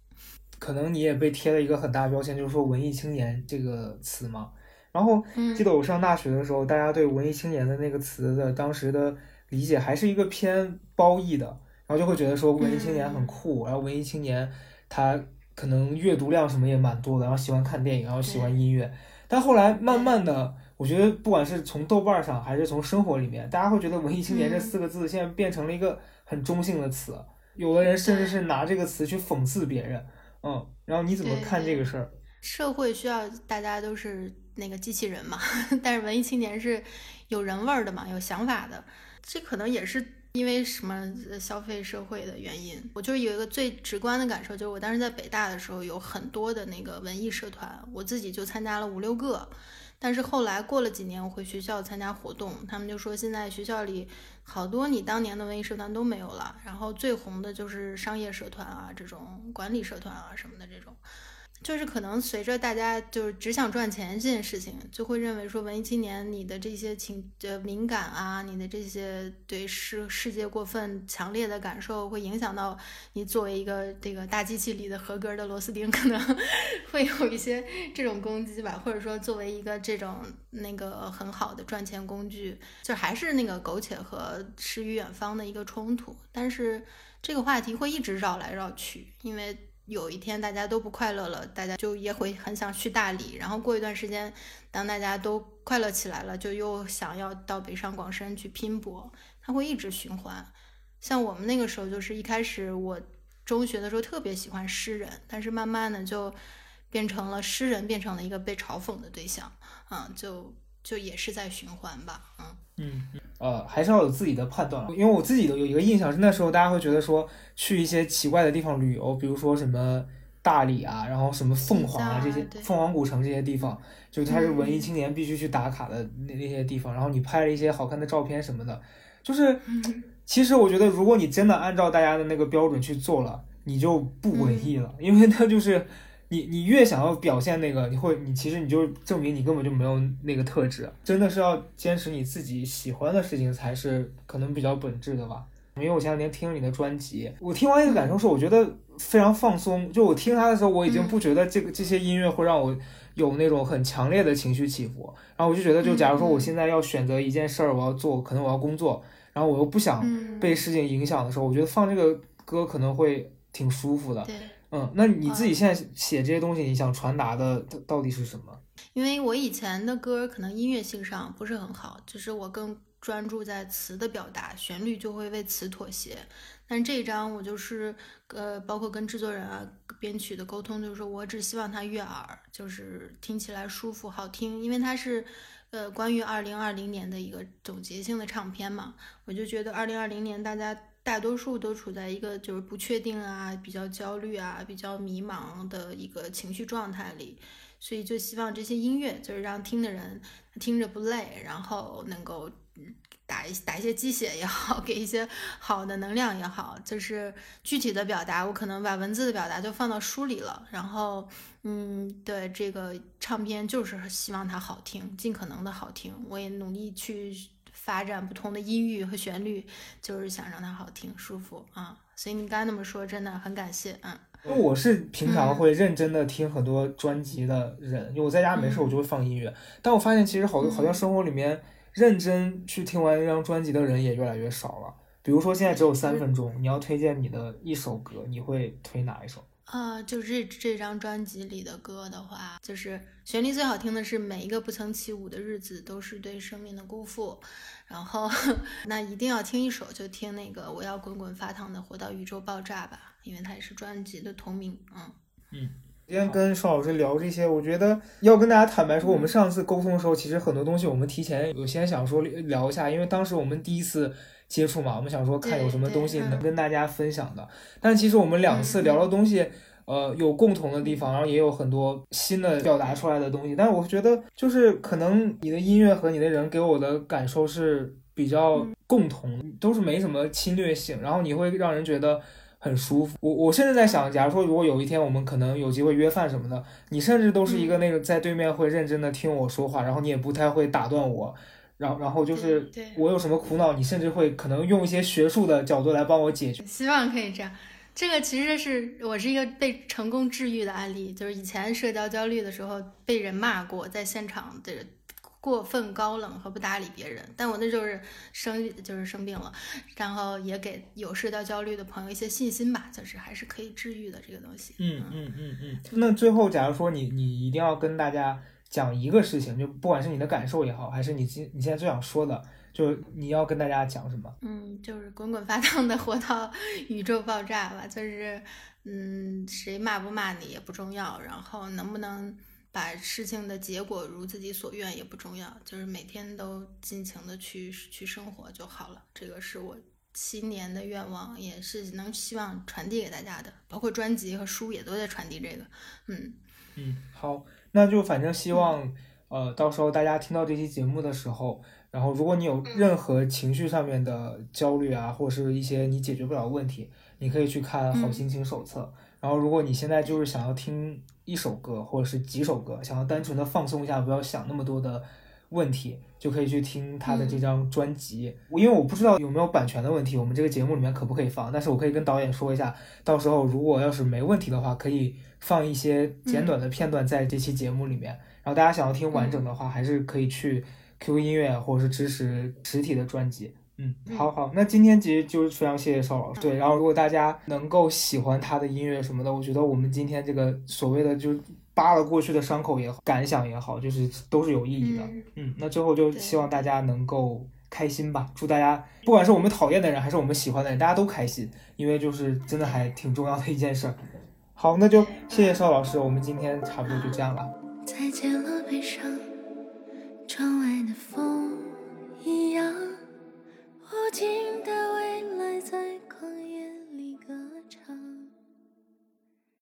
可能你也被贴了一个很大标签，就是说文艺青年这个词嘛。然后记得我上大学的时候，大家对文艺青年的那个词的当时的理解还是一个偏褒义的，然后就会觉得说文艺青年很酷，然后文艺青年。他可能阅读量什么也蛮多的，然后喜欢看电影，然后喜欢音乐。但后来慢慢的，我觉得不管是从豆瓣上还是从生活里面，大家会觉得“文艺青年”这四个字现在变成了一个很中性的词。有的人甚至是拿这个词去讽刺别人，嗯，然后你怎么看这个事儿？社会需要大家都是那个机器人嘛，但是文艺青年是有人味儿的嘛，有想法的，这可能也是。因为什么消费社会的原因，我就是有一个最直观的感受，就是我当时在北大的时候，有很多的那个文艺社团，我自己就参加了五六个。但是后来过了几年，我回学校参加活动，他们就说现在学校里好多你当年的文艺社团都没有了，然后最红的就是商业社团啊，这种管理社团啊什么的这种。就是可能随着大家就是只想赚钱这件事情，就会认为说文艺青年你的这些情呃敏感啊，你的这些对世世界过分强烈的感受，会影响到你作为一个这个大机器里的合格的螺丝钉，可能 会有一些这种攻击吧，或者说作为一个这种那个很好的赚钱工具，就还是那个苟且和诗与远方的一个冲突。但是这个话题会一直绕来绕去，因为。有一天大家都不快乐了，大家就也会很想去大理。然后过一段时间，当大家都快乐起来了，就又想要到北上广深去拼搏。它会一直循环。像我们那个时候，就是一开始我中学的时候特别喜欢诗人，但是慢慢的就变成了诗人变成了一个被嘲讽的对象。嗯，就就也是在循环吧。嗯嗯。呃，还是要有自己的判断，因为我自己的有一个印象是那时候大家会觉得说去一些奇怪的地方旅游，比如说什么大理啊，然后什么凤凰啊这些凤凰古城这些地方，就它是文艺青年必须去打卡的那那些地方，然后你拍了一些好看的照片什么的，就是其实我觉得如果你真的按照大家的那个标准去做了，你就不文艺了，因为它就是。你你越想要表现那个，你会你其实你就证明你根本就没有那个特质，真的是要坚持你自己喜欢的事情才是可能比较本质的吧。因为我前两天听了你的专辑，我听完一个感受是，我觉得非常放松。就我听它的时候，我已经不觉得这个这些音乐会让我有那种很强烈的情绪起伏。然后我就觉得，就假如说我现在要选择一件事儿，我要做，可能我要工作，然后我又不想被事情影响的时候，我觉得放这个歌可能会挺舒服的。嗯，那你自己现在写这些东西，你想传达的到底是什么？因为我以前的歌可能音乐性上不是很好，就是我更专注在词的表达，旋律就会为词妥协。但这一张我就是呃，包括跟制作人啊、编曲的沟通，就是说我只希望它悦耳，就是听起来舒服、好听。因为它是呃关于二零二零年的一个总结性的唱片嘛，我就觉得二零二零年大家。大多数都处在一个就是不确定啊、比较焦虑啊、比较迷茫的一个情绪状态里，所以就希望这些音乐就是让听的人听着不累，然后能够打一打一些鸡血也好，给一些好的能量也好，就是具体的表达，我可能把文字的表达就放到书里了。然后，嗯，对这个唱片就是希望它好听，尽可能的好听，我也努力去。发展不同的音域和旋律，就是想让它好听、舒服啊。所以你刚才那么说，真的很感谢。嗯，因为我是平常会认真的听很多专辑的人，因为我在家没事我就会放音乐。但我发现其实好多好像生活里面认真去听完一张专辑的人也越来越少了。比如说现在只有三分钟，你要推荐你的一首歌，你会推哪一首？啊，就这这张专辑里的歌的话，就是旋律最好听的是每一个不曾起舞的日子都是对生命的辜负。然后，那一定要听一首，就听那个我要滚滚发烫的活到宇宙爆炸吧，因为它也是专辑的同名。嗯嗯，今天跟邵老师聊这些，我觉得要跟大家坦白说，我们上次沟通的时候，其实很多东西我们提前有先想说聊一下，因为当时我们第一次接触嘛，我们想说看有什么东西能跟大家分享的。但其实我们两次聊的东西。呃，有共同的地方，然后也有很多新的表达出来的东西。但是我觉得，就是可能你的音乐和你的人给我的感受是比较共同，都是没什么侵略性，然后你会让人觉得很舒服。我我甚至在想，假如说如果有一天我们可能有机会约饭什么的，你甚至都是一个那个在对面会认真的听我说话，然后你也不太会打断我，然后然后就是我有什么苦恼，你甚至会可能用一些学术的角度来帮我解决。希望可以这样。这个其实是我是一个被成功治愈的案例，就是以前社交焦虑的时候被人骂过，在现场的过分高冷和不搭理别人，但我那就是生就是生病了，然后也给有社交焦虑的朋友一些信心吧，就是还是可以治愈的这个东西。嗯嗯嗯嗯。那最后，假如说你你一定要跟大家讲一个事情，就不管是你的感受也好，还是你今你现在最想说的，就是你要跟大家讲什么？嗯，就是滚滚发烫的 活到宇宙爆炸吧。就是嗯，谁骂不骂你也不重要，然后能不能把事情的结果如自己所愿也不重要，就是每天都尽情的去去生活就好了。这个是我。新年的愿望也是能希望传递给大家的，包括专辑和书也都在传递这个。嗯嗯，好，那就反正希望呃，到时候大家听到这期节目的时候，然后如果你有任何情绪上面的焦虑啊，或者是一些你解决不了的问题，你可以去看《好心情手册》。然后如果你现在就是想要听一首歌或者是几首歌，想要单纯的放松一下，不要想那么多的。问题就可以去听他的这张专辑，因为我不知道有没有版权的问题，我们这个节目里面可不可以放？但是我可以跟导演说一下，到时候如果要是没问题的话，可以放一些简短的片段在这期节目里面。然后大家想要听完整的话，还是可以去 QQ 音乐或者是支持实体的专辑。嗯，好好，那今天其实就是非常谢谢邵老师。对，然后如果大家能够喜欢他的音乐什么的，我觉得我们今天这个所谓的就。扒了过去的伤口也好，感想也好，就是都是有意义的。嗯，那最后就希望大家能够开心吧。祝大家，不管是我们讨厌的人，还是我们喜欢的人，大家都开心，因为就是真的还挺重要的一件事儿。好，那就谢谢邵老师，我们今天差不多就这样了。再见了，悲伤。窗外的风一样，无尽的未来在。